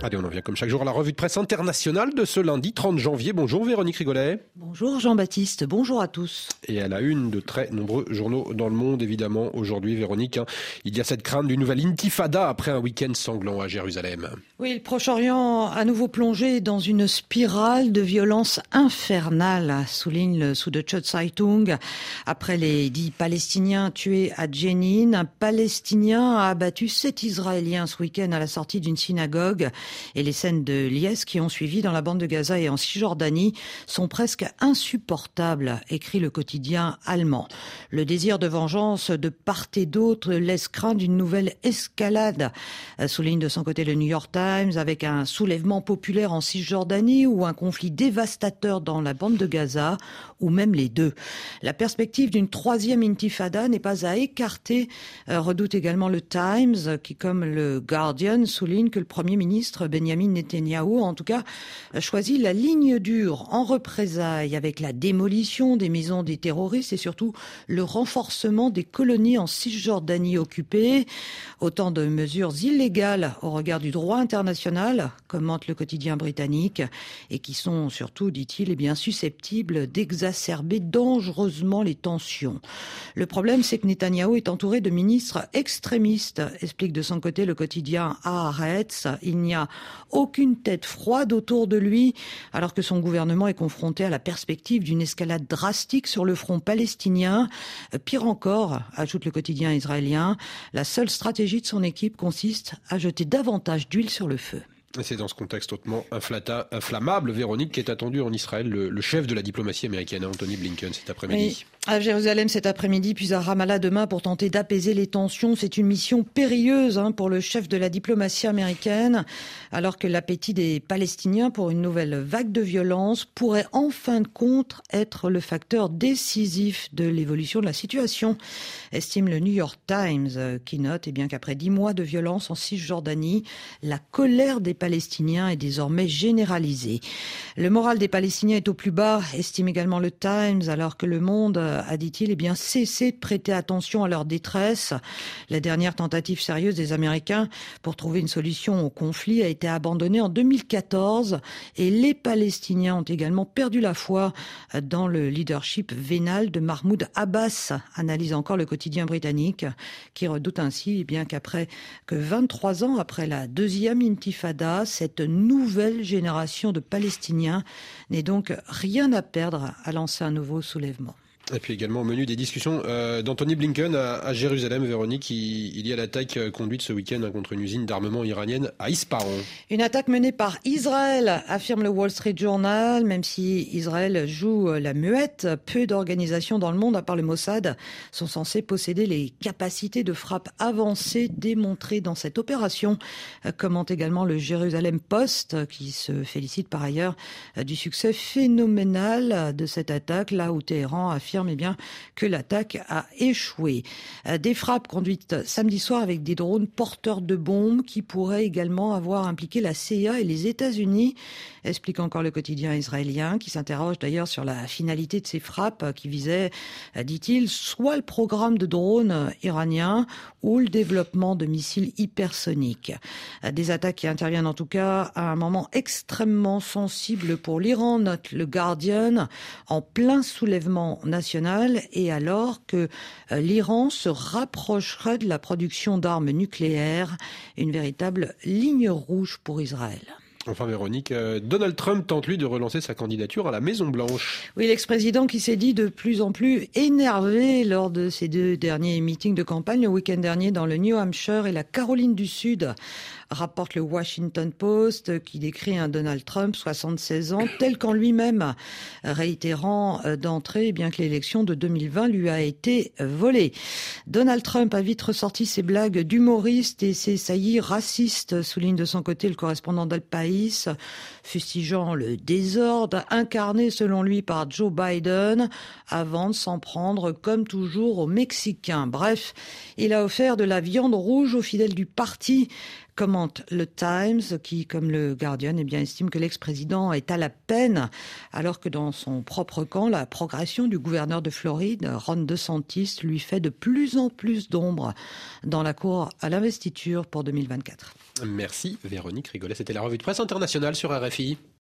Allez, on en vient comme chaque jour à la revue de presse internationale de ce lundi 30 janvier. Bonjour Véronique Rigolet. Bonjour Jean-Baptiste, bonjour à tous. Et à la une de très nombreux journaux dans le monde, évidemment, aujourd'hui, Véronique, hein, il y a cette crainte d'une nouvelle intifada après un week-end sanglant à Jérusalem. Oui, le Proche-Orient a nouveau plongé dans une spirale de violence infernale, souligne le Süddeutsche Zeitung. Après les dix Palestiniens tués à Jenin, un Palestinien a abattu sept Israéliens ce week-end à la sortie d'une synagogue. Et les scènes de liesse qui ont suivi dans la bande de Gaza et en Cisjordanie sont presque insupportables, écrit le quotidien allemand. Le désir de vengeance de part et d'autre laisse craindre une nouvelle escalade, souligne de son côté le New York Times, avec un soulèvement populaire en Cisjordanie ou un conflit dévastateur dans la bande de Gaza, ou même les deux. La perspective d'une troisième intifada n'est pas à écarter, euh, redoute également le Times, qui, comme le Guardian, souligne que le Premier ministre Benjamin Netanyahu, en tout cas, choisi la ligne dure en représailles avec la démolition des maisons des terroristes et surtout le renforcement des colonies en Cisjordanie occupée. Autant de mesures illégales au regard du droit international, commente le quotidien britannique, et qui sont surtout, dit-il, eh bien susceptibles d'exacerber dangereusement les tensions. Le problème, c'est que Netanyahu est entouré de ministres extrémistes, explique de son côté le quotidien Haaretz. Il n'y a aucune tête froide autour de lui, alors que son gouvernement est confronté à la perspective d'une escalade drastique sur le front palestinien. Pire encore, ajoute le quotidien israélien, la seule stratégie de son équipe consiste à jeter davantage d'huile sur le feu. C'est dans ce contexte hautement inflammable, Véronique, qui est attendu en Israël le, chef de la diplomatie américaine, Anthony Blinken, cet après-midi. À Jérusalem cet après-midi, puis à Ramallah demain pour tenter d'apaiser les tensions. C'est une mission périlleuse hein, pour le chef de la diplomatie américaine, alors que l'appétit des Palestiniens pour une nouvelle vague de violence pourrait en fin de compte être le facteur décisif de l'évolution de la situation, estime le New York Times, euh, qui note eh bien qu'après dix mois de violence en Cisjordanie, la colère des Palestiniens est désormais généralisée. Le moral des Palestiniens est au plus bas, estime également le Times, alors que le monde a, dit-il, eh bien, cessé de prêter attention à leur détresse. La dernière tentative sérieuse des Américains pour trouver une solution au conflit a été abandonnée en 2014 et les Palestiniens ont également perdu la foi dans le leadership vénal de Mahmoud Abbas, analyse encore le quotidien britannique, qui redoute ainsi, eh bien, qu'après que 23 ans après la deuxième intifada, cette nouvelle génération de Palestiniens n'ait donc rien à perdre à lancer un nouveau soulèvement. Et puis également au menu des discussions euh, d'Anthony Blinken à, Jérusalem, Véronique, il, y a l'attaque euh, conduite ce week-end hein, contre une usine d'armement iranienne à Isparon. Une attaque menée par Israël, affirme le Wall Street Journal, même si Israël joue euh, la muette, peu d'organisations dans le monde, à part le Mossad, sont censées posséder les capacités de frappe avancées démontrées dans cette opération, commente également le Jérusalem Post, qui se félicite par ailleurs du succès phénoménal de cette attaque, là où Téhéran affirme mais bien que l'attaque a échoué. Euh, des frappes conduites samedi soir avec des drones porteurs de bombes qui pourraient également avoir impliqué la CIA et les États-Unis, explique encore le quotidien israélien, qui s'interroge d'ailleurs sur la finalité de ces frappes qui visaient, euh, dit-il, soit le programme de drones iraniens ou le développement de missiles hypersoniques. Euh, des attaques qui interviennent en tout cas à un moment extrêmement sensible pour l'Iran, note le Guardian, en plein soulèvement national et alors que euh, l'Iran se rapprocherait de la production d'armes nucléaires, une véritable ligne rouge pour Israël. Enfin, Véronique, euh, Donald Trump tente lui de relancer sa candidature à la Maison Blanche. Oui, l'ex-président qui s'est dit de plus en plus énervé lors de ses deux derniers meetings de campagne le week-end dernier dans le New Hampshire et la Caroline du Sud rapporte le Washington Post, qui décrit un Donald Trump, 76 ans, tel qu'en lui-même, réitérant euh, d'entrée, bien que l'élection de 2020 lui a été volée. Donald Trump a vite ressorti ses blagues d'humoriste et ses saillies racistes, souligne de son côté le correspondant d'El País, fustigeant le désordre incarné selon lui par Joe Biden, avant de s'en prendre comme toujours aux Mexicains. Bref, il a offert de la viande rouge aux fidèles du parti commente le Times, qui, comme le Guardian, eh estime que l'ex-président est à la peine, alors que dans son propre camp, la progression du gouverneur de Floride, Ron DeSantis, lui fait de plus en plus d'ombre dans la cour à l'investiture pour 2024. Merci Véronique Rigolet. C'était la revue de presse internationale sur RFI.